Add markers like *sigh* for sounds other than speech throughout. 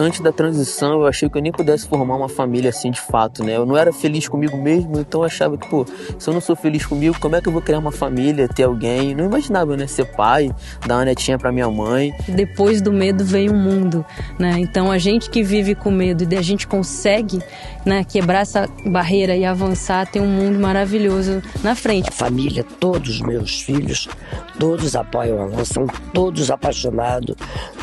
antes da transição, eu achei que eu nem pudesse formar uma família assim de fato, né? Eu não era feliz comigo mesmo, então eu achava que, pô, se eu não sou feliz comigo, como é que eu vou criar uma família, ter alguém? Não imaginava, né? Ser pai, dar uma netinha pra minha mãe. Depois do medo vem o mundo, né? Então a gente que vive com medo e a gente consegue, né, quebrar essa barreira e avançar, tem um mundo maravilhoso na frente. A família, todos os meus filhos, todos apoiam a são todos apaixonados.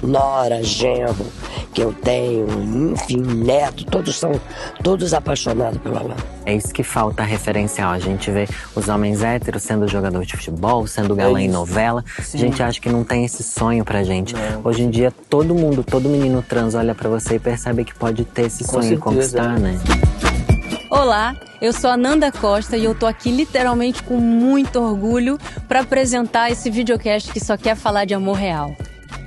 Nora, genro, que eu tenho, enfim, neto, todos são todos apaixonados pela Alain. É isso que falta referencial. A gente vê os homens héteros sendo jogador de futebol, sendo galã é em novela. Sim. A gente acha que não tem esse sonho pra gente. Não. Hoje em dia, todo mundo, todo menino trans olha para você e percebe que pode ter esse sonho e conquistar, né? Olá, eu sou a Nanda Costa e eu tô aqui literalmente com muito orgulho para apresentar esse videocast que só quer falar de amor real.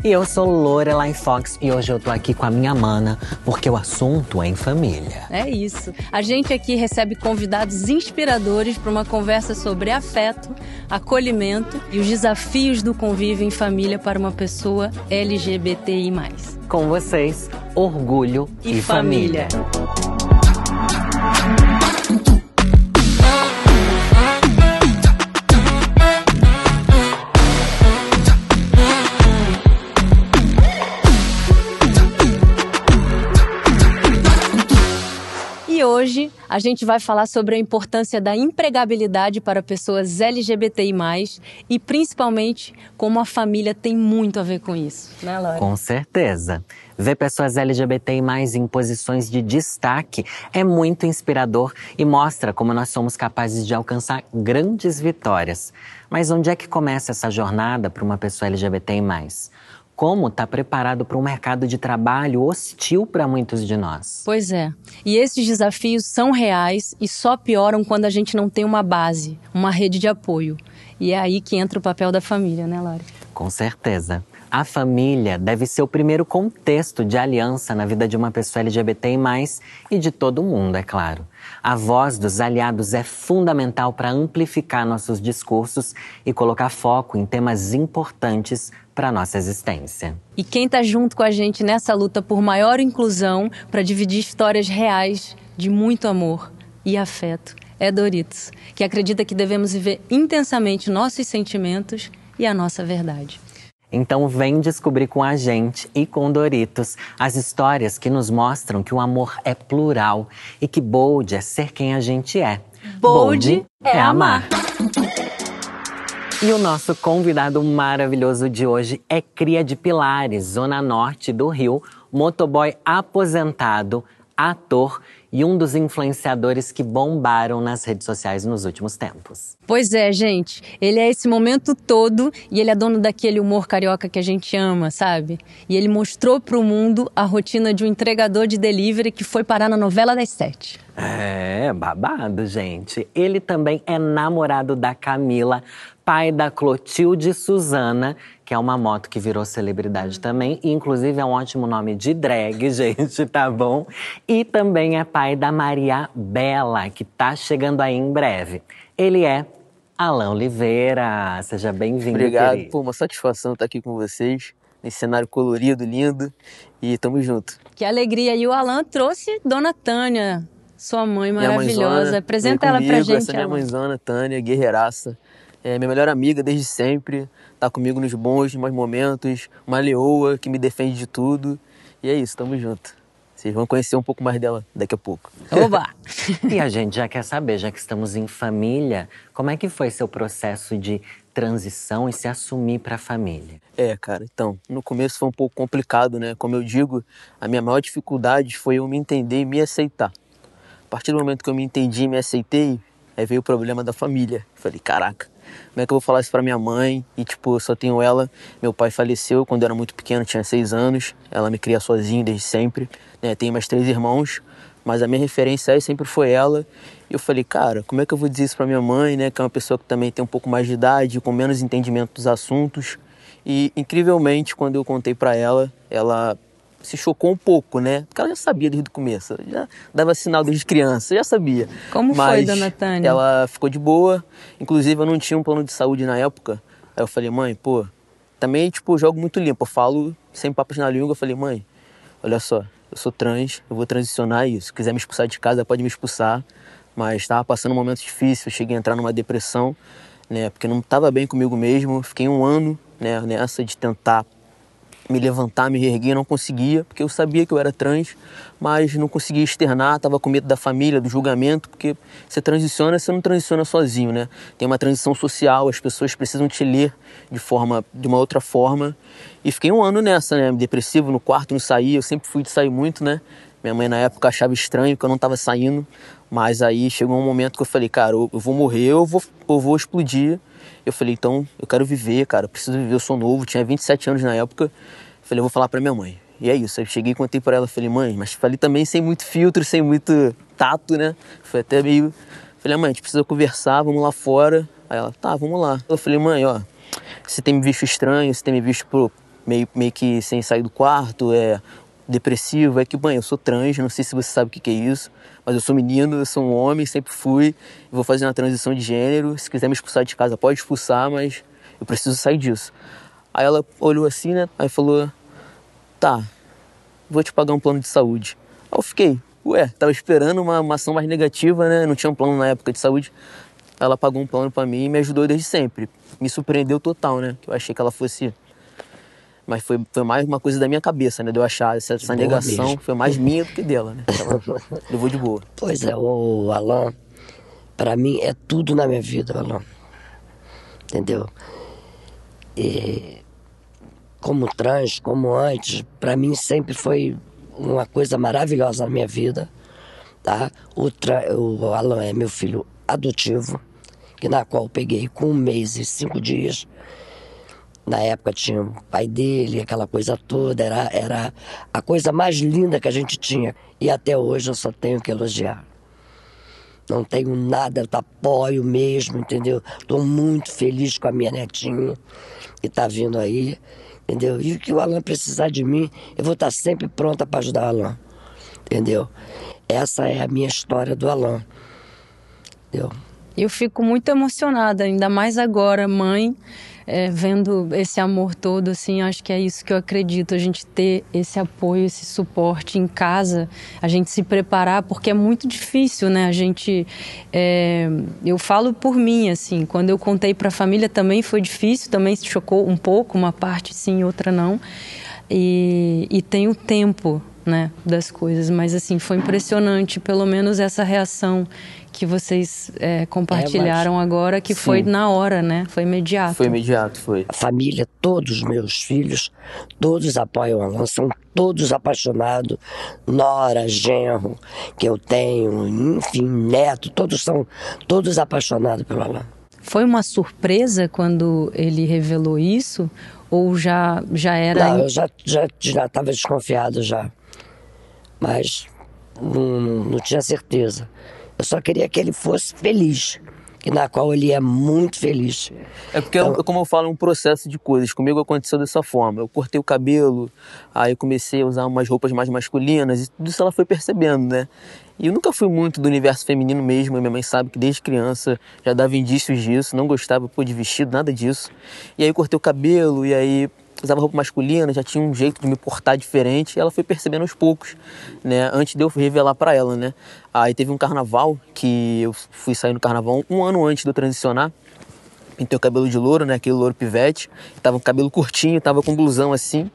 E eu sou Lorelai Fox e hoje eu tô aqui com a minha mana, porque o assunto é em família. É isso. A gente aqui recebe convidados inspiradores para uma conversa sobre afeto, acolhimento e os desafios do convívio em família para uma pessoa LGBTI+. Com vocês, orgulho e, e família. família. A gente vai falar sobre a importância da empregabilidade para pessoas LGBTI+, e principalmente como a família tem muito a ver com isso, né, Laura? Com certeza. Ver pessoas LGBTI+, em posições de destaque é muito inspirador e mostra como nós somos capazes de alcançar grandes vitórias. Mas onde é que começa essa jornada para uma pessoa LGBTI+. Como está preparado para um mercado de trabalho hostil para muitos de nós? Pois é. E esses desafios são reais e só pioram quando a gente não tem uma base, uma rede de apoio. E é aí que entra o papel da família, né, Lari? Com certeza. A família deve ser o primeiro contexto de aliança na vida de uma pessoa LGBTI+, e de todo mundo, é claro. A voz dos aliados é fundamental para amplificar nossos discursos e colocar foco em temas importantes para a nossa existência. E quem está junto com a gente nessa luta por maior inclusão, para dividir histórias reais de muito amor e afeto, é Doritos, que acredita que devemos viver intensamente nossos sentimentos e a nossa verdade. Então vem descobrir com a gente e com Doritos as histórias que nos mostram que o amor é plural e que bold é ser quem a gente é. Bold, bold é, é amar. E o nosso convidado maravilhoso de hoje é cria de Pilares, zona norte do Rio, motoboy aposentado, ator e um dos influenciadores que bombaram nas redes sociais nos últimos tempos. Pois é, gente. Ele é esse momento todo e ele é dono daquele humor carioca que a gente ama, sabe? E ele mostrou para o mundo a rotina de um entregador de delivery que foi parar na novela das sete. É, babado, gente. Ele também é namorado da Camila, pai da Clotilde Suzana, que é uma moto que virou celebridade também, e inclusive é um ótimo nome de drag, *laughs* gente, tá bom? E também é pai da Maria Bela, que tá chegando aí em breve. Ele é Alain Oliveira. Seja bem-vindo. Obrigado, querido. pô, uma satisfação estar aqui com vocês, nesse cenário colorido, lindo, e tamo junto. Que alegria! E o Alain trouxe Dona Tânia, sua mãe maravilhosa. Apresenta ela pra gente. Essa é minha mãezona, Tânia, guerreiraça é minha melhor amiga desde sempre, tá comigo nos bons, nos maus momentos, uma leoa que me defende de tudo. E é isso, tamo junto. Vocês vão conhecer um pouco mais dela daqui a pouco. Oba! *laughs* e a gente já quer saber, já que estamos em família, como é que foi seu processo de transição e se assumir para a família? É, cara, então, no começo foi um pouco complicado, né? Como eu digo, a minha maior dificuldade foi eu me entender e me aceitar. A partir do momento que eu me entendi e me aceitei, aí veio o problema da família. Falei, caraca, como é que eu vou falar isso pra minha mãe? E, tipo, eu só tenho ela. Meu pai faleceu quando eu era muito pequeno, tinha seis anos. Ela me cria sozinha desde sempre. Né? Tenho mais três irmãos, mas a minha referência aí sempre foi ela. E eu falei, cara, como é que eu vou dizer isso pra minha mãe, né? Que é uma pessoa que também tem um pouco mais de idade, com menos entendimento dos assuntos. E, incrivelmente, quando eu contei para ela, ela se chocou um pouco, né? Porque ela já sabia desde o começo, já dava sinal desde criança, já sabia. Como Mas foi, dona Tânia? Ela ficou de boa, inclusive eu não tinha um plano de saúde na época. Aí eu falei, mãe, pô, também, tipo, jogo muito limpo, eu falo sem papas na língua, eu falei, mãe, olha só, eu sou trans, eu vou transicionar isso. Se quiser me expulsar de casa, pode me expulsar. Mas estava passando um momento difícil, eu cheguei a entrar numa depressão, né? Porque não estava bem comigo mesmo. Fiquei um ano né, nessa de tentar me levantar, me erguer, não conseguia, porque eu sabia que eu era trans, mas não conseguia externar, estava com medo da família, do julgamento, porque você transiciona, você não transiciona sozinho, né? Tem uma transição social, as pessoas precisam te ler de forma, de uma outra forma. E fiquei um ano nessa, né? Depressivo, no quarto, não saía, eu sempre fui de sair muito, né? Minha mãe na época achava estranho que eu não estava saindo, mas aí chegou um momento que eu falei, cara, eu vou morrer, eu vou, eu vou explodir. Eu falei, então eu quero viver, cara, eu preciso viver, eu sou novo, tinha 27 anos na época. Falei, eu vou falar pra minha mãe. E é isso, eu cheguei e contei pra ela, falei, mãe, mas falei também sem muito filtro, sem muito tato, né? Foi até meio. Falei, mãe, a gente precisa conversar, vamos lá fora. Aí ela, tá, vamos lá. Eu falei, mãe, ó, você tem me visto estranho, você tem me visto pro, meio, meio que sem sair do quarto, é depressivo. É que, mãe, eu sou trans, não sei se você sabe o que, que é isso, mas eu sou menino, eu sou um homem, sempre fui. Vou fazer uma transição de gênero. Se quiser me expulsar de casa, pode expulsar, mas eu preciso sair disso. Aí ela olhou assim, né? Aí falou: Tá, vou te pagar um plano de saúde. Aí eu fiquei, ué, tava esperando uma, uma ação mais negativa, né? Não tinha um plano na época de saúde. Ela pagou um plano para mim e me ajudou desde sempre. Me surpreendeu total, né? Que eu achei que ela fosse. Mas foi, foi mais uma coisa da minha cabeça, né? De eu achar essa, essa negação mesmo. foi mais minha do que dela, né? Ela levou *laughs* de boa. Pois é, o Alan, para mim é tudo na minha vida, Alan. Entendeu? E como trans, como antes, para mim sempre foi uma coisa maravilhosa na minha vida. Tá? O, tra... o Alan é meu filho adotivo, que na qual eu peguei com um mês e cinco dias. Na época tinha o pai dele, aquela coisa toda, era, era a coisa mais linda que a gente tinha. E até hoje eu só tenho que elogiar. Não tenho nada, eu apoio mesmo, entendeu? Estou muito feliz com a minha netinha que está vindo aí entendeu? E o que o Alan precisar de mim, eu vou estar sempre pronta para ajudar o Alan, entendeu? Essa é a minha história do Alan, entendeu? Eu fico muito emocionada, ainda mais agora, mãe, é, vendo esse amor todo, assim, acho que é isso que eu acredito, a gente ter esse apoio, esse suporte em casa, a gente se preparar, porque é muito difícil, né? A gente, é, eu falo por mim, assim, quando eu contei para a família também foi difícil, também se chocou um pouco, uma parte sim, outra não, e, e tem o tempo, né, das coisas, mas assim, foi impressionante, pelo menos essa reação que vocês é, compartilharam é, agora, que sim. foi na hora, né? Foi imediato. Foi imediato, foi. A família, todos os meus filhos, todos apoiam a Alan, são todos apaixonados. Nora, genro, que eu tenho, enfim, neto, todos são todos apaixonados pelo Alan. Foi uma surpresa quando ele revelou isso? Ou já, já era. Não, eu já estava já, já desconfiado já. Mas não, não tinha certeza. Eu só queria que ele fosse feliz, e na qual ele é muito feliz. É porque, então, como eu falo, é um processo de coisas. Comigo aconteceu dessa forma. Eu cortei o cabelo, aí eu comecei a usar umas roupas mais masculinas, e tudo isso ela foi percebendo, né? E eu nunca fui muito do universo feminino mesmo, minha mãe sabe que desde criança já dava indícios disso, não gostava pô, de vestido, nada disso. E aí eu cortei o cabelo, e aí usava roupa masculina, já tinha um jeito de me portar diferente, ela foi percebendo aos poucos, né, antes de eu revelar para ela, né. Aí teve um carnaval que eu fui sair no carnaval um ano antes de eu transicionar, pintei o cabelo de louro, né, aquele louro pivete, tava com cabelo curtinho, tava com blusão assim,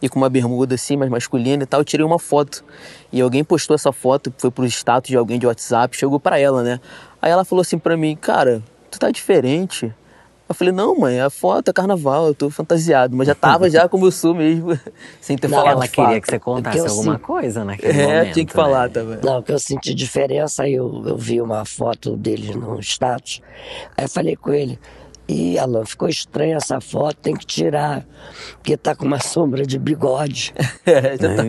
e com uma bermuda assim, mais masculina e tal, eu tirei uma foto. E alguém postou essa foto, foi pro status de alguém de WhatsApp, chegou para ela, né. Aí ela falou assim para mim, cara, tu tá diferente. Eu falei, não, mãe, a foto é carnaval, eu tô fantasiado. Mas já tava já como eu sou mesmo, *laughs* sem ter não, falado. Ela queria que você contasse alguma coisa naquele é, momento. É, tinha que falar né? também. Não, que eu senti diferença, aí eu, eu vi uma foto dele no status. Aí eu falei com ele, e Alan, ficou estranha essa foto, tem que tirar, porque tá com uma *laughs* sombra de bigode. *laughs* é, já, tá...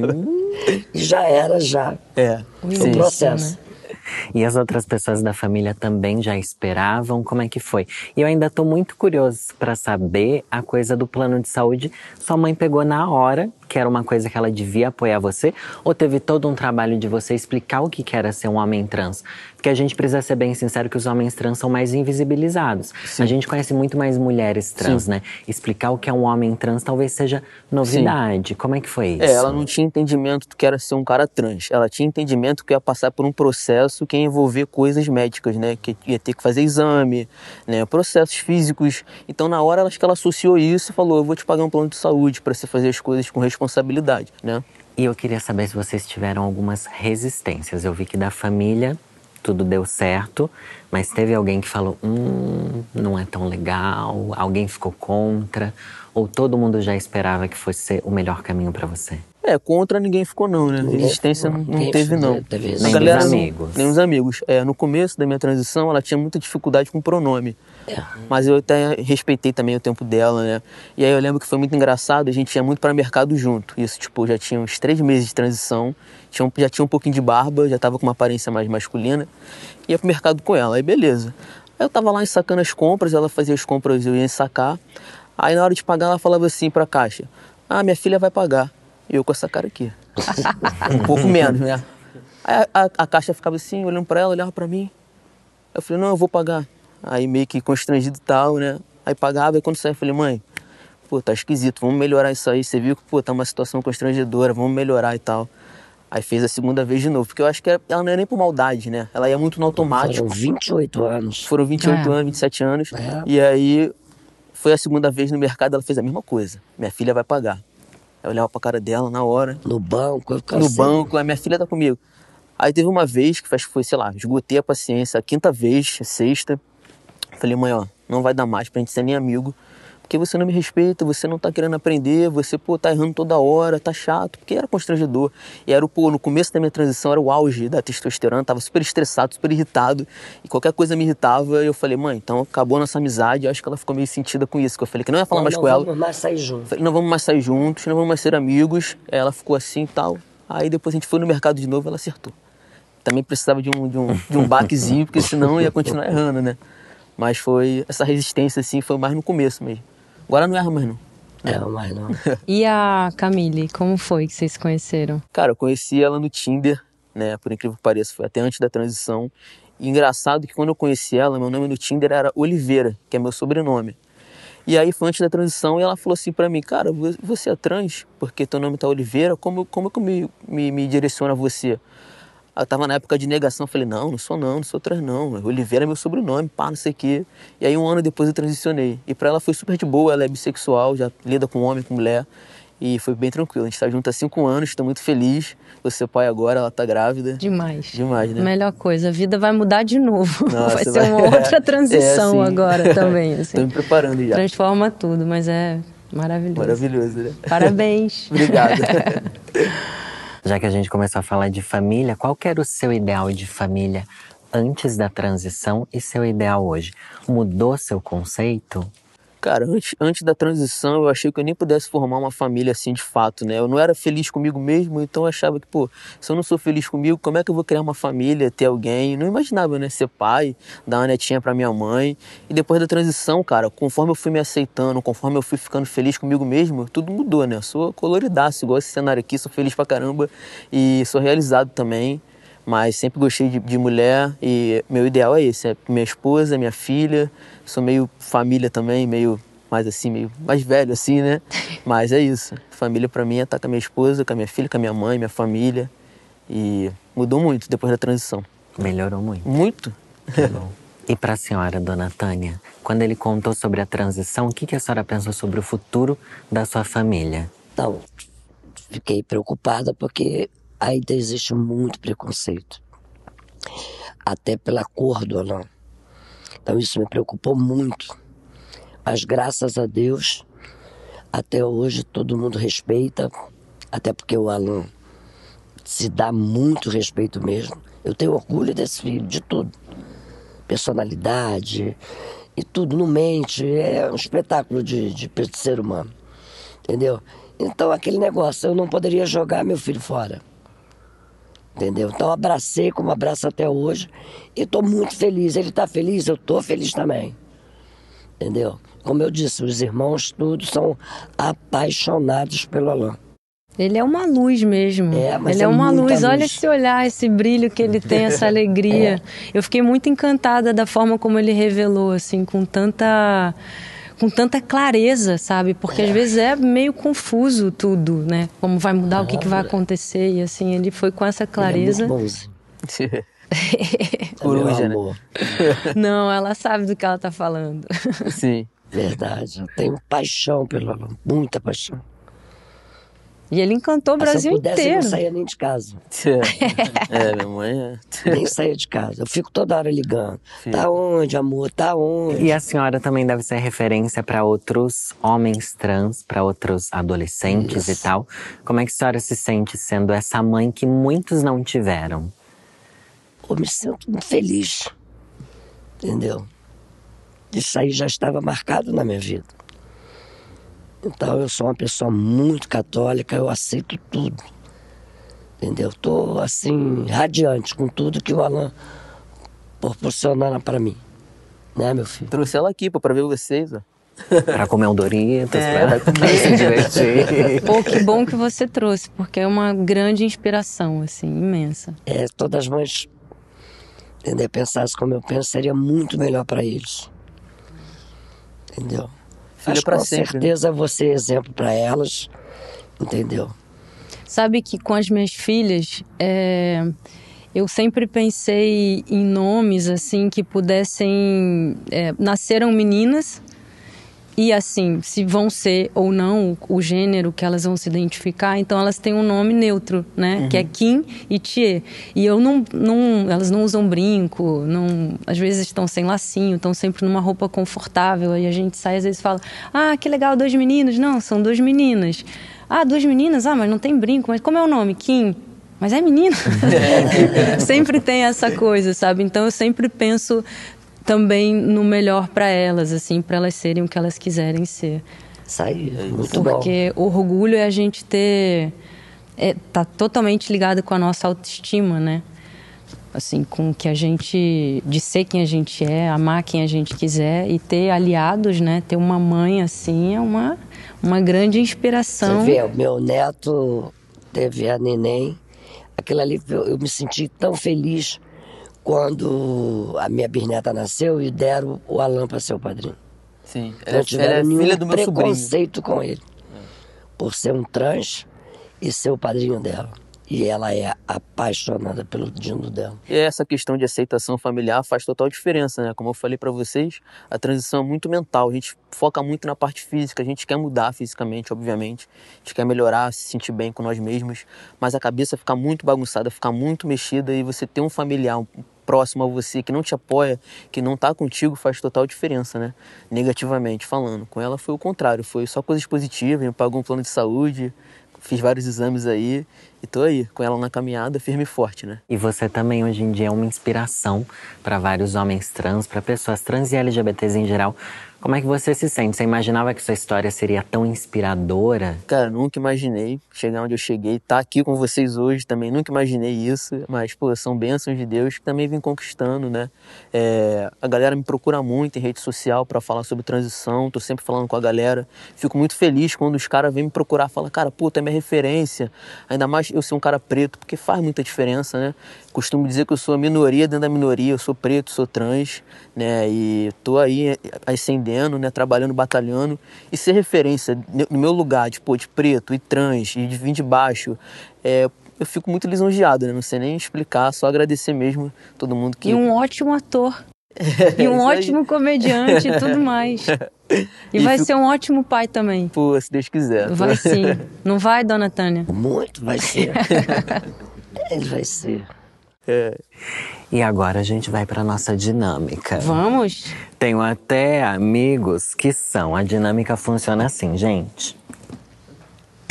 e já era já. É. O processo. Né? E as outras pessoas da família também já esperavam? Como é que foi? E eu ainda estou muito curioso para saber a coisa do plano de saúde. Sua mãe pegou na hora que era uma coisa que ela devia apoiar você? Ou teve todo um trabalho de você explicar o que era ser um homem trans? Porque a gente precisa ser bem sincero que os homens trans são mais invisibilizados. Sim. A gente conhece muito mais mulheres trans, Sim. né? Explicar o que é um homem trans talvez seja novidade. Sim. Como é que foi isso? É, ela não tinha entendimento do que era ser um cara trans. Ela tinha entendimento que ia passar por um processo que ia envolver coisas médicas, né? Que ia ter que fazer exame, né? Processos físicos. Então, na hora, acho que ela associou isso e falou: eu vou te pagar um plano de saúde para você fazer as coisas com responsabilidade responsabilidade, né? E eu queria saber se vocês tiveram algumas resistências. Eu vi que da família tudo deu certo, mas teve alguém que falou: hum, não é tão legal, alguém ficou contra, ou todo mundo já esperava que fosse o melhor caminho para você? É, contra ninguém ficou não, né? Resistência não, não teve não. Nem galera, os amigos. Nem os amigos. É, no começo da minha transição, ela tinha muita dificuldade com pronome. É. Mas eu até respeitei também o tempo dela, né? E aí eu lembro que foi muito engraçado, a gente ia muito para mercado junto. Isso, tipo, já tinha uns três meses de transição, tinha, já tinha um pouquinho de barba, já tava com uma aparência mais masculina. Ia pro mercado com ela, aí beleza. Aí eu tava lá ensacando as compras, ela fazia as compras, eu ia ensacar. Aí na hora de pagar, ela falava assim pra caixa: Ah, minha filha vai pagar. E eu com essa cara aqui. um pouco menos, né? Aí a, a, a, caixa ficava assim, olhando para ela, olhava para mim. Eu falei, não, eu vou pagar. Aí meio que constrangido e tal, né? Aí pagava, e quando saía, eu falei, mãe, pô, tá esquisito, vamos melhorar isso aí. Você viu que, pô, tá uma situação constrangedora, vamos melhorar e tal. Aí fez a segunda vez de novo, porque eu acho que ela não é nem por maldade, né? Ela ia muito no automático. Foram 28 anos. Foram 28 é. anos, 27 anos. É. E aí foi a segunda vez no mercado, ela fez a mesma coisa. Minha filha vai pagar. Eu olhava pra cara dela na hora. No banco, eu ficava No assim. banco, a minha filha tá comigo. Aí teve uma vez que foi, sei lá, esgotei a paciência, a quinta vez, a sexta. Falei, mãe, ó, não vai dar mais pra gente ser nem amigo porque você não me respeita, você não tá querendo aprender, você, pô, tá errando toda hora, tá chato, porque era constrangedor. E era, pô, no começo da minha transição era o auge da testosterona, tava super estressado, super irritado, e qualquer coisa me irritava, eu falei, mãe, então acabou nossa amizade, eu acho que ela ficou meio sentida com isso, que eu falei que não ia falar não, mais não com ela. Não vamos mais sair juntos. Falei, não vamos mais sair juntos, não vamos mais ser amigos. Ela ficou assim e tal. Aí depois a gente foi no mercado de novo, ela acertou. Também precisava de um, de um, de um baquezinho, porque senão ia continuar errando, né? Mas foi, essa resistência assim, foi mais no começo mesmo. Agora não erra mais não. Não, mais não. *laughs* e a Camille, como foi que vocês se conheceram? Cara, eu conheci ela no Tinder, né? Por incrível que pareça, foi até antes da transição. E engraçado que quando eu conheci ela, meu nome no Tinder era Oliveira, que é meu sobrenome. E aí foi antes da transição e ela falou assim para mim, cara, você é trans, porque teu nome tá Oliveira, como, como que eu me, me, me direciono a você? Eu tava na época de negação, falei, não, não sou não, não sou trans não. Oliveira é meu sobrenome, pá, não sei o quê. E aí um ano depois eu transicionei. E pra ela foi super de boa, ela é bissexual, já lida com homem, com mulher. E foi bem tranquilo. A gente tá junto há cinco anos, estou muito feliz. Ser pai agora, ela tá grávida. Demais. Demais, né? Melhor coisa, a vida vai mudar de novo. *laughs* Nossa, vai ser vai... uma outra *laughs* transição é, agora *laughs* também. Assim. Tô me preparando já. Transforma tudo, mas é maravilhoso. Maravilhoso, né? Parabéns. Obrigado. Já que a gente começou a falar de família, qual era o seu ideal de família antes da transição e seu ideal hoje? Mudou seu conceito? Cara, antes, antes da transição eu achei que eu nem pudesse formar uma família assim de fato, né? Eu não era feliz comigo mesmo, então eu achava que, pô, se eu não sou feliz comigo, como é que eu vou criar uma família, ter alguém? Eu não imaginava, né? Ser pai, dar uma netinha pra minha mãe. E depois da transição, cara, conforme eu fui me aceitando, conforme eu fui ficando feliz comigo mesmo, tudo mudou, né? Eu sou coloridaço, igual esse cenário aqui, sou feliz pra caramba e sou realizado também mas sempre gostei de, de, mulher e meu ideal é esse, é minha esposa, minha filha, sou meio família também, meio mais assim, meio mais velho assim, né? *laughs* Mas é isso, família para mim é estar com a minha esposa, com a minha filha, com a minha mãe, minha família e mudou muito depois da transição. Melhorou muito. Muito. *laughs* e para a senhora, dona Tânia, quando ele contou sobre a transição, o que, que a senhora pensou sobre o futuro da sua família? Então, fiquei preocupada porque ainda existe muito preconceito, até pela cor do anão. Então isso me preocupou muito. Mas graças a Deus, até hoje todo mundo respeita, até porque o Alan se dá muito respeito mesmo. Eu tenho orgulho desse filho, de tudo. Personalidade e tudo, não mente, é um espetáculo de, de, de ser humano. Entendeu? Então aquele negócio, eu não poderia jogar meu filho fora Entendeu? Então abracei como abraço até hoje e estou muito feliz. Ele está feliz, eu estou feliz também. Entendeu? Como eu disse, os irmãos todos são apaixonados pelo Alain. Ele é uma luz mesmo. É, mas ele é, é uma muita luz. Olha luz. esse olhar, esse brilho que ele tem, essa *laughs* alegria. Eu fiquei muito encantada da forma como ele revelou, assim, com tanta com tanta clareza, sabe? Porque às vezes é meio confuso tudo, né? Como vai mudar, o que, que vai acontecer e assim ele foi com essa clareza. Ele é bonzinho. *laughs* Coruja, né? amor. Não, ela sabe do que ela tá falando. Sim. Verdade. Eu tenho paixão pelo Alain. Muita paixão. E ele encantou o Mas se Brasil eu pudesse, eu inteiro. não saía nem de casa. *laughs* É, minha mãe é. Nem saía de casa. Eu fico toda hora ligando. Tá onde, amor? Tá onde? E a senhora também deve ser referência para outros homens trans, para outros adolescentes e tal. Como é que a senhora se sente sendo essa mãe que muitos não tiveram? Eu me sinto muito feliz. Entendeu? Isso aí já estava marcado na minha vida. Então eu sou uma pessoa muito católica, eu aceito tudo. Entendeu? Tô assim, radiante com tudo que o Alan proporciona para mim. Né, meu filho? Trouxe ela aqui pô, pra ver vocês, ó. *laughs* Para comer um Doritos, É, para comer. *laughs* se divertir. Pô, que bom que você trouxe, porque é uma grande inspiração, assim, imensa. É, todas as mães entendeu? pensassem como eu penso, seria muito melhor para eles. Entendeu? Filha Mas pra com sempre, né? certeza você é exemplo para elas, entendeu? Sabe que com as minhas filhas, é, eu sempre pensei em nomes assim que pudessem. é, nasceram meninas e assim, se vão ser ou não o, o gênero que elas vão se identificar, então elas têm um nome neutro, né? Que é Kim e Tie. E eu não, não. Elas não usam brinco, não, às vezes estão sem lacinho, estão sempre numa roupa confortável. Aí a gente sai às vezes e fala: Ah, que legal, dois meninos. Não, são duas meninas. Ah, duas meninas? Ah, mas não tem brinco. Mas como é o nome? Kim. Mas é menino. *laughs* *laughs* sempre tem essa coisa, sabe? Então eu sempre penso também no melhor para elas, assim, para elas serem o que elas quiserem ser. Isso aí, muito bom. Porque orgulho é a gente ter. É, tá totalmente ligado com a nossa autoestima, né? Assim, com o que a gente. de ser quem a gente é, amar quem a gente quiser e ter aliados, né? Ter uma mãe assim é uma, uma grande inspiração. Você vê, o meu neto teve a neném. Aquilo ali, eu me senti tão feliz quando a minha bisneta nasceu e deram o Alan para ser o padrinho. Sim. Ela, Não é- tiveram ela é nenhum do meu sobrinho. preconceito com ele. Por ser um trans e ser o padrinho dela. E ela é apaixonada pelo Dino dela. E essa questão de aceitação familiar faz total diferença, né? Como eu falei pra vocês, a transição é muito mental. A gente foca muito na parte física, a gente quer mudar fisicamente, obviamente. A gente quer melhorar, se sentir bem com nós mesmos, mas a cabeça fica muito bagunçada, fica muito mexida e você ter um familiar um- próximo a você que não te apoia, que não tá contigo, faz total diferença, né? Negativamente falando. Com ela foi o contrário, foi só coisas positivas, me pagou um plano de saúde, fiz vários exames aí e tô aí, com ela na caminhada, firme e forte, né? E você também hoje em dia é uma inspiração para vários homens trans, para pessoas trans e LGBTs em geral. Como é que você se sente? Você imaginava que sua história seria tão inspiradora? Cara, nunca imaginei chegar onde eu cheguei, estar aqui com vocês hoje também, nunca imaginei isso, mas, pô, são bênçãos de Deus que também vim conquistando, né? É, a galera me procura muito em rede social para falar sobre transição, tô sempre falando com a galera, fico muito feliz quando os caras vêm me procurar, falam, cara, pô, tu é minha referência, ainda mais eu ser um cara preto, porque faz muita diferença, né? Costumo dizer que eu sou a minoria dentro da minoria, eu sou preto, sou trans, né? E tô aí ascendendo, né? Trabalhando, batalhando. E ser referência no meu lugar, de, pô, de preto e trans, e de vir de baixo, é, eu fico muito lisonjeado, né? Não sei nem explicar, só agradecer mesmo todo mundo que... E um ótimo ator. *laughs* e um aí. ótimo comediante e tudo mais. *laughs* E, E vai fico- ser um ótimo pai também. Pô, se Deus quiser. Vai *laughs* sim. Não vai, dona Tânia? Muito vai ser. Ele vai ser. E agora a gente vai para nossa dinâmica. Vamos? Tenho até amigos que são. A dinâmica funciona assim, gente.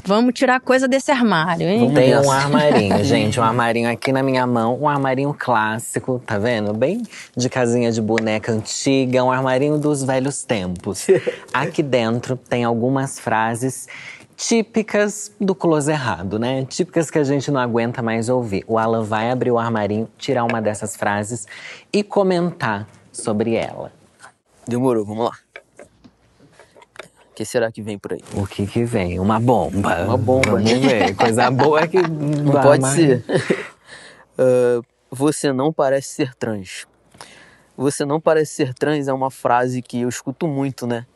Vamos tirar coisa desse armário, hein? Tem um armarinho, *laughs* gente. Um armarinho aqui na minha mão. Um armarinho clássico, tá vendo? Bem de casinha de boneca antiga. Um armarinho dos velhos tempos. *laughs* Aqui dentro tem algumas frases típicas do close errado, né? Típicas que a gente não aguenta mais ouvir. O Alan vai abrir o armarinho, tirar uma dessas frases e comentar sobre ela. Demorou, vamos lá. O que será que vem por aí? O que que vem? Uma bomba. Uma bomba. Vamos ver. Coisa boa é que *laughs* Não pode ser. uh, *laughs* você não parece ser trans. Você não parece ser trans é uma frase que eu escuto muito, né?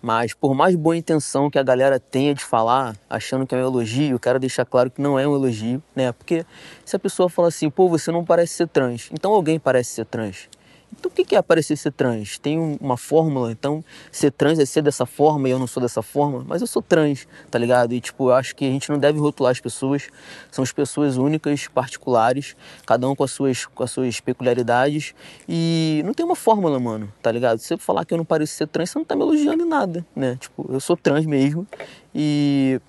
Mas por mais boa intenção que a galera tenha de falar, achando que é um elogio, eu quero deixar claro que não é um elogio, né? Porque se a pessoa fala assim, pô, você não parece ser trans, então alguém parece ser trans. Então, o que é aparecer ser trans? Tem uma fórmula, então ser trans é ser dessa forma e eu não sou dessa forma, mas eu sou trans, tá ligado? E, tipo, eu acho que a gente não deve rotular as pessoas, são as pessoas únicas, particulares, cada um com as suas, com as suas peculiaridades e não tem uma fórmula, mano, tá ligado? Se você falar que eu não pareço ser trans, você não tá me elogiando em nada, né? Tipo, eu sou trans mesmo e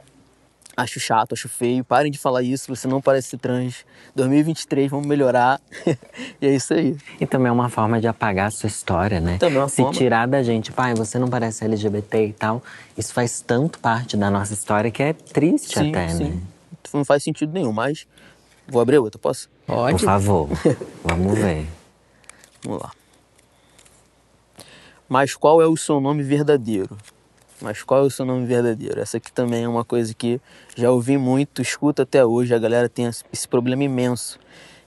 acho chato, acho feio, parem de falar isso, você não parece ser trans. 2023, vamos melhorar. *laughs* e é isso aí. E também é uma forma de apagar a sua história, né? Também é uma Se forma. tirar da gente, pai, você não parece LGBT e tal, isso faz tanto parte da nossa história que é triste Sim, até, sim. né? Não faz sentido nenhum, mas vou abrir outra, posso? Por favor, *laughs* vamos ver. Vamos lá. Mas qual é o seu nome verdadeiro? Mas qual é o seu nome verdadeiro? Essa aqui também é uma coisa que já ouvi muito, escuto até hoje. A galera tem esse problema imenso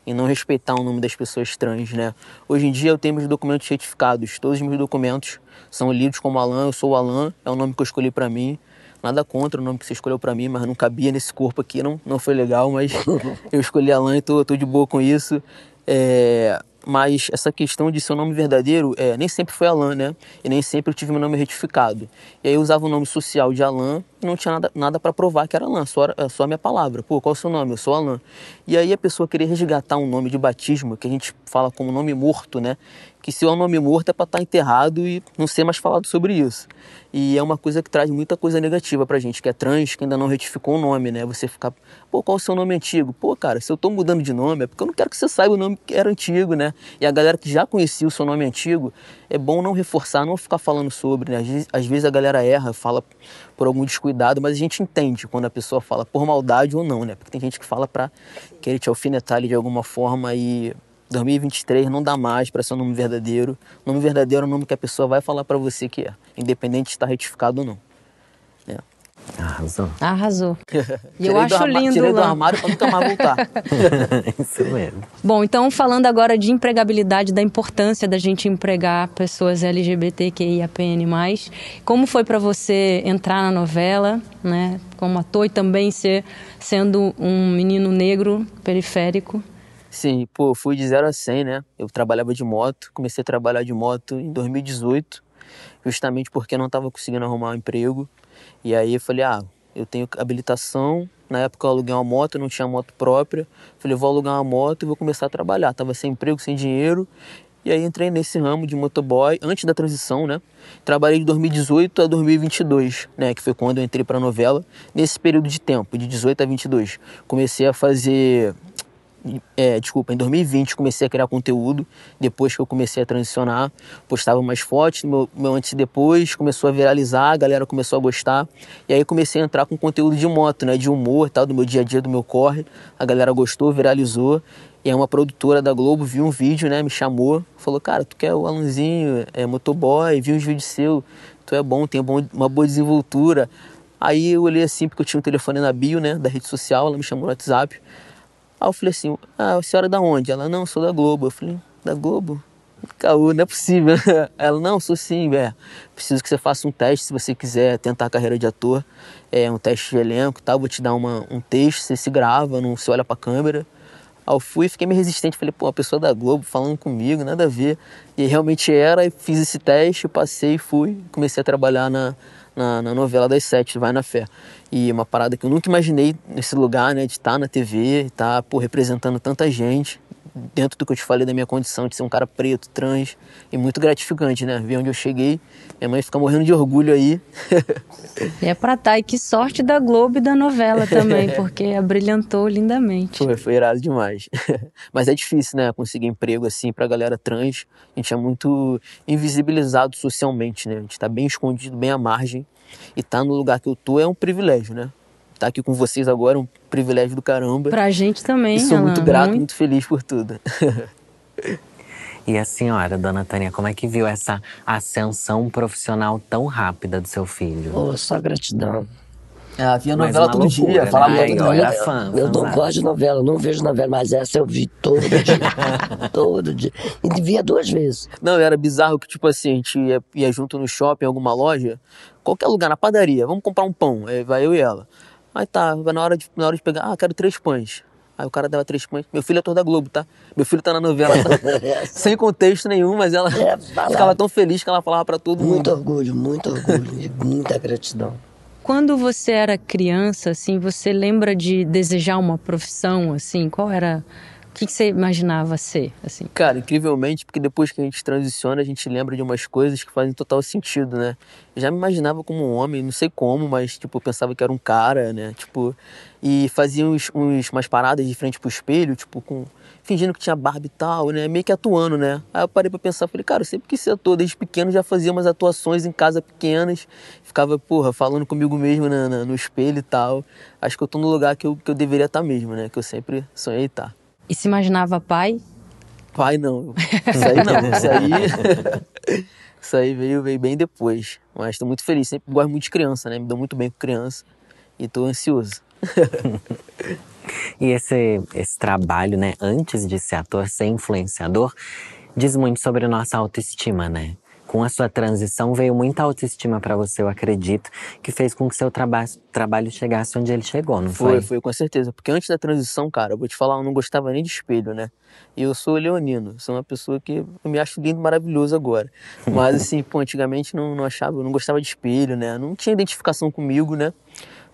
em não respeitar o nome das pessoas trans, né? Hoje em dia eu tenho meus documentos certificados. Todos os meus documentos são lidos como Alan. Eu sou o Alan, é o nome que eu escolhi para mim. Nada contra o nome que você escolheu para mim, mas não cabia nesse corpo aqui, não, não foi legal, mas *laughs* eu escolhi Alan e tô, tô de boa com isso. É, mas essa questão de seu nome verdadeiro é, nem sempre foi Alan, né? E nem sempre eu tive meu nome retificado. E aí eu usava o nome social de Alan não tinha nada, nada para provar que era Alan, só, era- só a minha palavra. Pô, qual é o seu nome? Eu sou Alan. E aí a pessoa queria resgatar um nome de batismo, que a gente fala como nome morto, né? Que se é um nome morto é para estar enterrado e não ser mais falado sobre isso. E é uma coisa que traz muita coisa negativa pra gente, que é trans, que ainda não retificou o nome, né? Você ficar, pô, qual é o seu nome antigo? Pô, cara, se eu tô mudando de nome é porque eu não quero que você saiba o nome que era antigo, né? E a galera que já conhecia o seu nome antigo, é bom não reforçar, não ficar falando sobre, né? Às vezes a galera erra, fala por algum descuidado, mas a gente entende quando a pessoa fala por maldade ou não, né? Porque tem gente que fala pra querer te alfinetar ali de alguma forma e 2023 não dá mais para ser um nome verdadeiro. Nome verdadeiro é o nome que a pessoa vai falar para você que é, independente de estar retificado ou não. Arrasou. Arrasou. *laughs* E eu acho arma- lindo, Tirei do armário para nunca mais voltar. *laughs* Isso mesmo. Bom, então falando agora de empregabilidade, da importância da gente empregar pessoas LGBTQIAPN+, como foi para você entrar na novela, né, como ator e também ser sendo um menino negro periférico? Sim, pô, fui de 0 a 100, né? Eu trabalhava de moto, comecei a trabalhar de moto em 2018, justamente porque não estava conseguindo arrumar um emprego. E aí eu falei, ah, eu tenho habilitação, na época eu aluguei uma moto, não tinha moto própria. Falei, vou alugar uma moto e vou começar a trabalhar. Tava sem emprego, sem dinheiro. E aí entrei nesse ramo de motoboy antes da transição, né? Trabalhei de 2018 a 2022, né? Que foi quando eu entrei para a novela. Nesse período de tempo, de 18 a 22, comecei a fazer é, desculpa, em 2020 comecei a criar conteúdo, depois que eu comecei a transicionar, postava mais fotos, meu, meu antes e depois, começou a viralizar, a galera começou a gostar, e aí comecei a entrar com conteúdo de moto, né, de humor, tal, do meu dia a dia, do meu corre, a galera gostou, viralizou, e aí uma produtora da Globo viu um vídeo, né, me chamou, falou, cara, tu quer o Alanzinho, é motoboy, vi uns vídeos seu, tu é bom, tem uma boa desenvoltura, aí eu olhei assim, porque eu tinha um telefone na bio, né, da rede social, ela me chamou no WhatsApp, Aí eu falei assim, ah, a senhora é da onde? Ela, não, sou da Globo. Eu falei, da Globo? Caô, não é possível. *laughs* Ela, não, sou sim, é. Preciso que você faça um teste se você quiser tentar a carreira de ator. É um teste de elenco e tal, vou te dar uma, um texto, você se grava, não se olha pra câmera. Aí eu fui, fiquei meio resistente, falei, pô, a pessoa da Globo falando comigo, nada a ver. E realmente era, e fiz esse teste, passei, fui, comecei a trabalhar na, na, na novela das sete, Vai na Fé. E uma parada que eu nunca imaginei nesse lugar, né, de estar na TV, estar, pô, representando tanta gente, dentro do que eu te falei da minha condição de ser um cara preto, trans, e muito gratificante, né? Ver onde eu cheguei. Minha mãe fica morrendo de orgulho aí. e é pra tá, e que sorte da Globo e da novela também, *laughs* porque abrilhantou lindamente. Foi, foi irado demais. *laughs* Mas é difícil, né? Conseguir emprego assim pra galera trans. A gente é muito invisibilizado socialmente, né? A gente tá bem escondido, bem à margem. E tá no lugar que eu tô é um privilégio, né? Estar tá aqui com vocês agora é um privilégio do caramba. Pra gente também, E sou muito grato, muito... muito feliz por tudo. *laughs* E a senhora, dona Tânia, como é que viu essa ascensão profissional tão rápida do seu filho? Oh, só gratidão. Ah, via novela todo loucura, dia, né? falava Ai, eu, fã, eu, eu não gosto de novela, não vejo novela, mas essa eu vi todo dia. *laughs* todo dia. E via duas vezes. Não, era bizarro que, tipo assim, a gente ia, ia junto no shopping, em alguma loja, qualquer lugar, na padaria, vamos comprar um pão. Aí vai eu e ela. Aí tá, na hora de, na hora de pegar, ah, quero três pães. Aí o cara dava três pães. Meu filho é ator da Globo, tá? Meu filho tá na novela, tá? *laughs* sem contexto nenhum, mas ela é, ficava tão feliz que ela falava para todo muito mundo. Muito orgulho, muito orgulho, *laughs* muita gratidão. Quando você era criança, assim, você lembra de desejar uma profissão, assim? Qual era o que, que, você imaginava ser, assim? Cara, incrivelmente, porque depois que a gente transiciona, a gente lembra de umas coisas que fazem total sentido, né? Eu já me imaginava como um homem, não sei como, mas, tipo, pensava que era um cara, né? Tipo, e fazia uns, uns, umas paradas de frente pro espelho, tipo, com... Fingindo que tinha barba e tal, né? Meio que atuando, né? Aí eu parei pra pensar, falei, cara, eu sempre quis ser ator, desde pequeno já fazia umas atuações em casa pequenas, ficava, porra, falando comigo mesmo na, na, no espelho e tal. Acho que eu tô no lugar que eu, que eu deveria estar mesmo, né? Que eu sempre sonhei estar. E se imaginava pai? Pai não. Isso aí não. Isso aí, *laughs* isso aí veio, veio bem depois. Mas estou muito feliz. Sempre gosto muito de criança, né? Me dou muito bem com criança. E estou ansioso. *laughs* e esse, esse trabalho, né? Antes de ser ator, ser influenciador, diz muito sobre a nossa autoestima, né? Com a sua transição veio muita autoestima para você, eu acredito, que fez com que seu traba trabalho chegasse onde ele chegou, não foi? Foi, foi, com certeza. Porque antes da transição, cara, eu vou te falar, eu não gostava nem de espelho, né? E eu sou leonino, sou uma pessoa que eu me acho lindo, maravilhoso agora. Mas assim, pô, antigamente não, não achava, eu não gostava de espelho, né? Não tinha identificação comigo, né?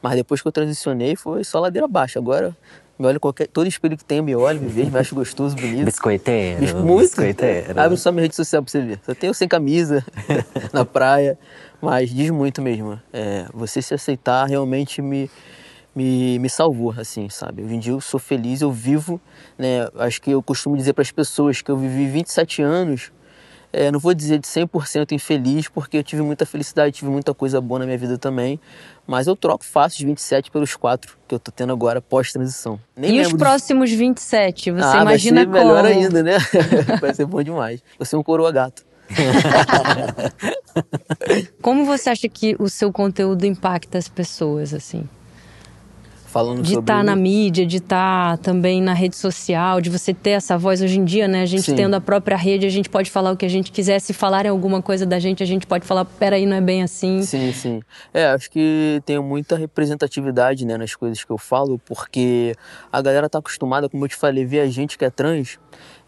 Mas depois que eu transicionei, foi só ladeira abaixo. Agora me olho qualquer. Todo espelho que tem, me olha, me vejo, me acho gostoso, bonito. Biscoiteiro. Bis, muito. Biscoiteiro. Abre só minha rede social pra você ver. Só tenho sem camisa, *laughs* na praia. Mas diz muito mesmo. É, você se aceitar realmente me, me, me salvou, assim, sabe? Hoje em dia eu sou feliz, eu vivo, né? Acho que eu costumo dizer para as pessoas que eu vivi 27 anos é, não vou dizer de 100% infeliz, porque eu tive muita felicidade, tive muita coisa boa na minha vida também. Mas eu troco fácil os 27 pelos 4 que eu tô tendo agora pós-transição. E os próximos 27? Você ah, imagina vai ser melhor ainda, né? *laughs* *laughs* vai ser bom demais. Você é um coroa gato. *laughs* Como você acha que o seu conteúdo impacta as pessoas, assim? Falando de estar tá na mídia, de estar tá também na rede social, de você ter essa voz hoje em dia, né? A gente Sim. tendo a própria rede, a gente pode falar o que a gente quiser. Se falarem alguma coisa da gente, a gente pode falar, peraí, não é bem assim. Sim, sim. É, acho que tenho muita representatividade, né, nas coisas que eu falo, porque a galera tá acostumada, como eu te falei, ver a gente que é trans,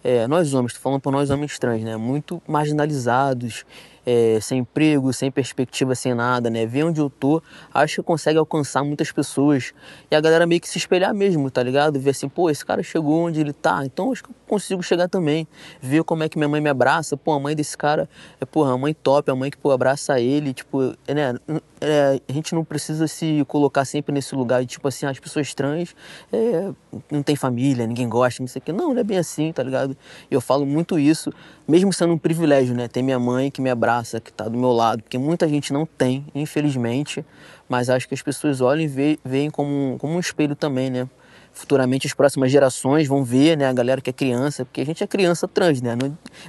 é, nós homens, tô falando por nós homens trans, né, muito marginalizados, é, sem emprego, sem perspectiva, sem nada, né? Ver onde eu tô, acho que consegue alcançar muitas pessoas. E a galera meio que se espelhar mesmo, tá ligado? Ver assim, pô, esse cara chegou onde ele tá, então acho que eu consigo chegar também. Ver como é que minha mãe me abraça, pô, a mãe desse cara é, porra, a mãe top, a mãe que, pô, abraça ele, tipo, né? É, a gente não precisa se colocar sempre nesse lugar tipo assim, as pessoas trans é, não tem família, ninguém gosta, não sei o quê. Não, não é bem assim, tá ligado? Eu falo muito isso, mesmo sendo um privilégio, né? Ter minha mãe que me abraça abraça, que está do meu lado, porque muita gente não tem, infelizmente, mas acho que as pessoas olham e veem como, como um espelho também, né? Futuramente as próximas gerações vão ver, né, a galera que é criança, porque a gente é criança trans, né?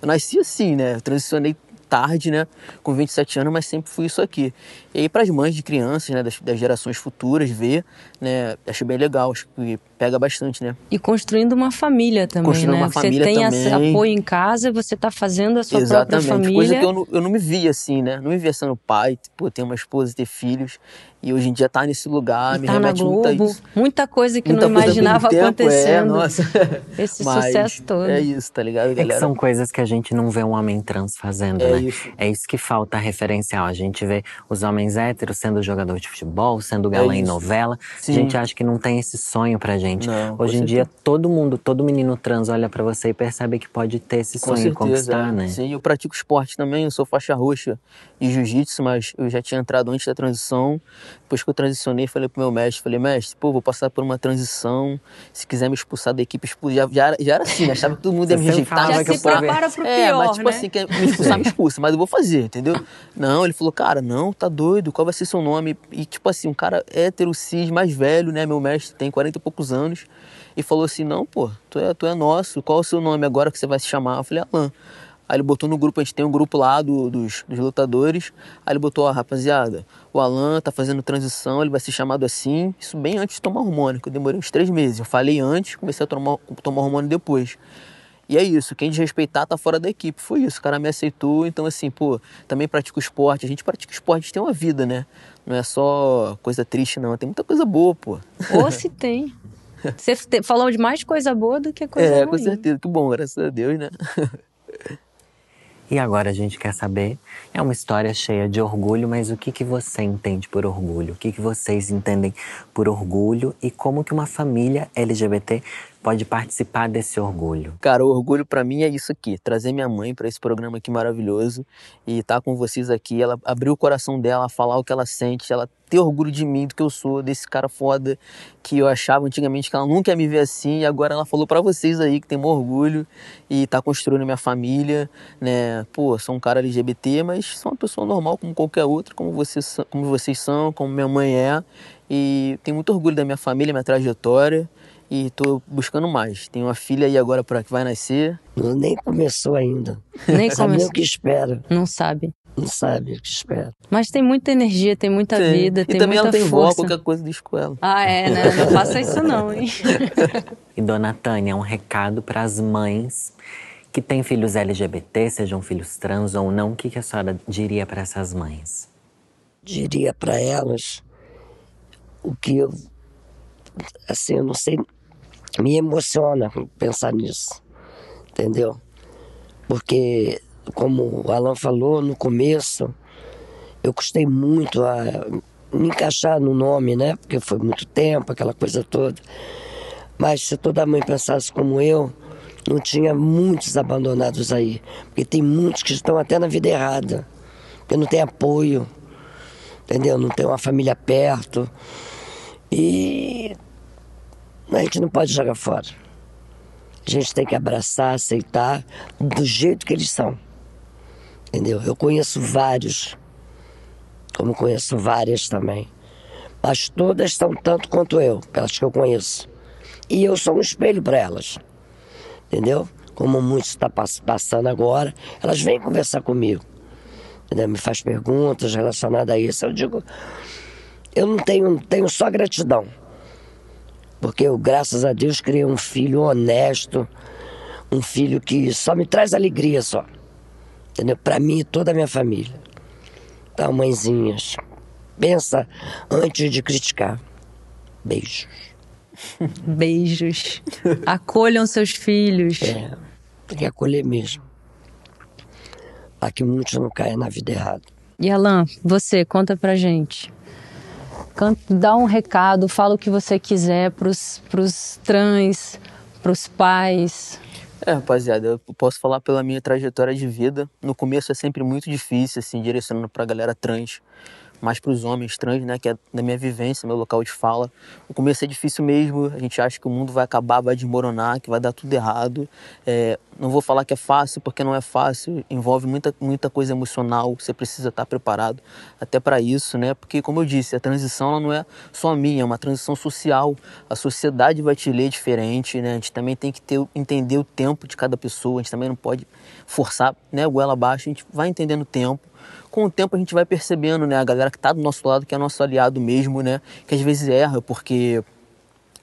Eu nasci assim, né? Eu transicionei tarde, né? Com 27 anos, mas sempre fui isso aqui. E aí, para as mães de crianças, né? Das, das, gerações futuras, ver, né? Acho bem legal, acho que pega bastante, né? E construindo uma família também, construindo né? Uma família você tem também. apoio em casa, você está fazendo a sua Exatamente. própria família. Coisa que eu não, eu não me via assim, né? Não me via sendo pai, tipo, ter uma esposa, ter filhos. E hoje em dia tá nesse lugar, e me tá remete na Globo, muito a isso. Muita coisa que muita não coisa imaginava tempo, acontecendo. É, nossa. Esse *laughs* Mas sucesso todo. É isso, tá ligado, É galera? que são coisas que a gente não vê um homem trans fazendo, é né? Isso. É isso que falta referencial. A gente vê os homens héteros sendo jogador de futebol, sendo galã É em novela. Sim. A gente acha que não tem esse sonho pra gente. Não, Hoje em dia, todo mundo, todo menino trans olha pra você e percebe que pode ter esse Com sonho e certeza, conquistar, é. né? Sim, eu pratico esporte também, eu sou faixa roxa de jiu-jitsu, mas eu já tinha entrado antes da transição. Depois que eu transicionei, falei pro meu mestre, falei, mestre, pô, vou passar por uma transição, se quiser me expulsar da equipe, expulsa. Já, já, era- já era assim, né? achava que todo mundo ia me rejeitar. Já se prepara pro É, pior, mas tipo né? assim, quer me expulsar, me expulsa, mas eu vou fazer, entendeu? Não, ele falou, cara, não, tá doido, qual vai ser seu nome? E tipo assim, um cara hétero, cis, mais velho, né, meu mestre, tem 40 e poucos anos, e falou assim, não, pô, tu é, tu é nosso, qual é o seu nome agora que você vai se chamar? Eu falei, Alan. Aí ele botou no grupo, a gente tem um grupo lá do- dos, dos lutadores, aí ele botou, ó, rapaziada, o Alan tá fazendo transição, ele vai ser chamado assim, isso bem antes de tomar hormônio, que eu demorei uns três meses. Eu falei antes, comecei a tomar, tomar hormônio depois. E é isso, quem desrespeitar tá fora da equipe. Foi isso, o cara me aceitou. Então, assim, pô, também pratico esporte. A gente pratica esporte, a gente tem uma vida, né? Não é só coisa triste, não. Tem muita coisa boa, pô. Ou se tem. *laughs* Você te- falou de mais coisa boa do que coisa é, ruim. com certeza. Que bom, graças a Deus, né? E agora a gente quer saber, é uma história cheia de orgulho, mas o que, que você entende por orgulho? O que, que vocês entendem por orgulho e como que uma família LGBT pode participar desse orgulho? Cara, o orgulho pra mim é isso aqui, trazer minha mãe pra esse programa aqui maravilhoso e estar com vocês aqui, ela abrir o coração dela, falar o que ela sente, ela ter orgulho de mim, do que eu sou, desse cara foda que eu achava antigamente que ela nunca ia me ver assim e agora ela falou pra vocês aí que tem um orgulho e tá construindo minha família, né? Pô, sou um cara LGBT, mas sou uma pessoa normal como qualquer outra, como vocês, como vocês são, como minha mãe é e tenho muito orgulho da minha família, minha trajetória e tô buscando mais. Tenho uma filha aí agora para que vai nascer. Não, nem começou ainda. Nem Sabe nem começou. o que espera. Não sabe. Não sabe o que espera. Mas tem muita energia, tem muita vida, e tem também muita ela tem vó, força. qualquer coisa diz com ela. Ah, é, né? Não faça isso não, hein? *laughs* E dona Tânia, um recado para as mães que têm filhos LGBT, sejam filhos trans ou não, o que, que a senhora diria para essas mães? Diria para elas o que eu. Assim, eu não sei. Me emociona pensar nisso. Entendeu? Porque, como o Alan falou no começo, eu custei muito a me encaixar no nome, né? Porque foi muito tempo, aquela coisa toda. Mas se toda mãe pensasse como eu, não tinha muitos abandonados aí. Porque tem muitos que estão até na vida errada. Porque não tem apoio, entendeu? Não tem uma família perto. E a gente não pode jogar fora. A gente tem que abraçar, aceitar do jeito que eles são. Entendeu? Eu conheço vários, como conheço várias também. Mas todas são tanto quanto eu, pelas que eu conheço. E eu sou um espelho para elas. Entendeu? Como muito está pass- passando agora, elas vêm conversar comigo. Entendeu? Me faz perguntas relacionadas a isso. Eu digo, eu não tenho, tenho só gratidão. Porque eu, graças a Deus, criei um filho honesto, um filho que só me traz alegria só. Entendeu? Para mim e toda a minha família. Então, mãezinhas, pensa antes de criticar. Beijos. *laughs* Beijos. Acolham seus filhos. É, tem que acolher mesmo. Para que muitos não caiam na vida errada. E Alan, você, conta pra gente. Can- Dá um recado, fala o que você quiser pros, pros trans, pros pais. É, rapaziada, eu posso falar pela minha trajetória de vida. No começo é sempre muito difícil, assim, direcionando pra galera trans, mais pros homens trans, né, que é da minha vivência, meu local de fala. No começo é difícil mesmo, a gente acha que o mundo vai acabar, vai desmoronar, que vai dar tudo errado. É, não vou falar que é fácil, porque não é fácil, envolve muita, muita coisa emocional, você precisa estar preparado até para isso, né? Porque, como eu disse, a transição não é só minha, é uma transição social. A sociedade vai te ler diferente, né? A gente também tem que ter, entender o tempo de cada pessoa, a gente também não pode forçar, né, goela abaixo, a gente vai entendendo o tempo. Com o tempo a gente vai percebendo, né, a galera que está do nosso lado, que é nosso aliado mesmo, né, que às vezes erra porque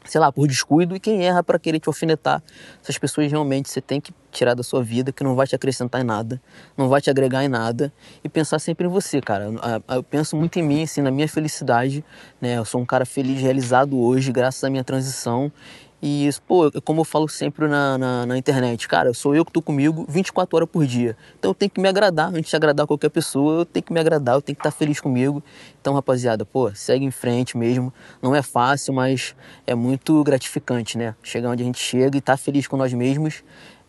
sei lá, por descuido e quem erra para querer te alfinetar. Essas pessoas realmente você tem que tirar da sua vida, que não vai te acrescentar em nada, não vai te agregar em nada e pensar sempre em você, cara. Eu penso muito em mim, assim, na minha felicidade, né? Eu sou um cara feliz, realizado hoje, graças à minha transição E, pô, como eu falo sempre na, na, na, internet, cara, sou eu que tô comigo 24 horas por dia. Então eu tenho que me agradar, antes de agradar qualquer pessoa, eu tenho que me agradar, eu tenho que estar feliz comigo. Então, rapaziada, pô, segue em frente mesmo. Não é fácil, mas é muito gratificante, né? Chegar onde a gente chega e estar tá feliz com nós mesmos.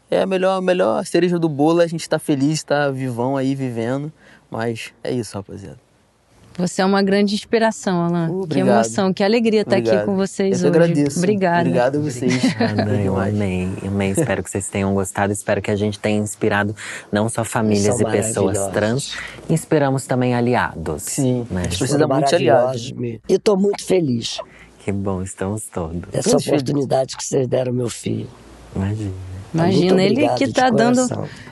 É a melhor, melhor cereja do bolo, a gente estar tá feliz, estar tá vivão aí, vivendo. Mas é isso, rapaziada. Você é uma grande inspiração, Alan. Uh, que emoção, que alegria estar aqui com vocês eu hoje. agradeço. Obrigada. Obrigado a vocês. Obrigada, *laughs* eu amei, amei. Espero que vocês tenham gostado. Espero que a gente tenha inspirado não só famílias e pessoas trans, inspiramos também aliados. Sim, né? a gente precisa muito de aliados. E estou muito feliz. Que bom, estamos todos. Essa todos oportunidade que vocês deram ao meu filho. Imagina. Imagina, ele que está dando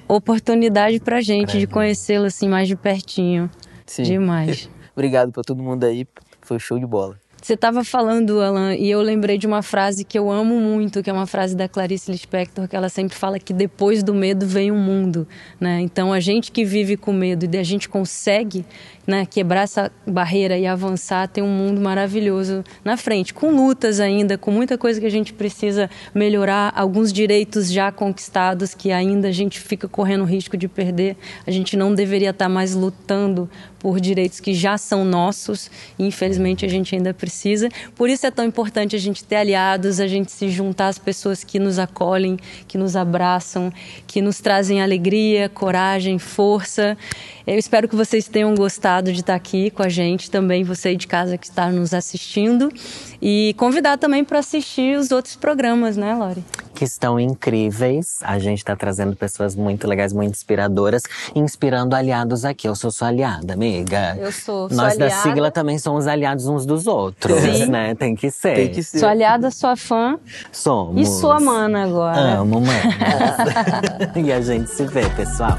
oportunidade pra gente pra de conhecê-lo assim mais de pertinho. Sim. Demais. *laughs* Obrigado para todo mundo aí. Foi show de bola. Você estava falando, Alan, e eu lembrei de uma frase que eu amo muito, que é uma frase da Clarice Lispector, que ela sempre fala que depois do medo vem o um mundo, né? Então a gente que vive com medo e a gente consegue né, quebrar essa barreira e avançar, ter um mundo maravilhoso na frente, com lutas ainda, com muita coisa que a gente precisa melhorar, alguns direitos já conquistados que ainda a gente fica correndo risco de perder. A gente não deveria estar mais lutando por direitos que já são nossos e infelizmente a gente ainda precisa. Por isso é tão importante a gente ter aliados, a gente se juntar às pessoas que nos acolhem, que nos abraçam, que nos trazem alegria, coragem, força. Eu espero que vocês tenham gostado de estar aqui com a gente, também você de casa que está nos assistindo. E convidar também para assistir os outros programas, né, Lori? Que estão incríveis. A gente está trazendo pessoas muito legais, muito inspiradoras, inspirando aliados aqui. Eu sou sua aliada, amiga. Eu sou. Nós sou da sigla também somos aliados uns dos outros, Sim. né? Tem que ser. Tem que ser. Sou aliada, sou fã. Somos. E sou a mana agora. Amo, mana. *laughs* *laughs* e a gente se vê, pessoal.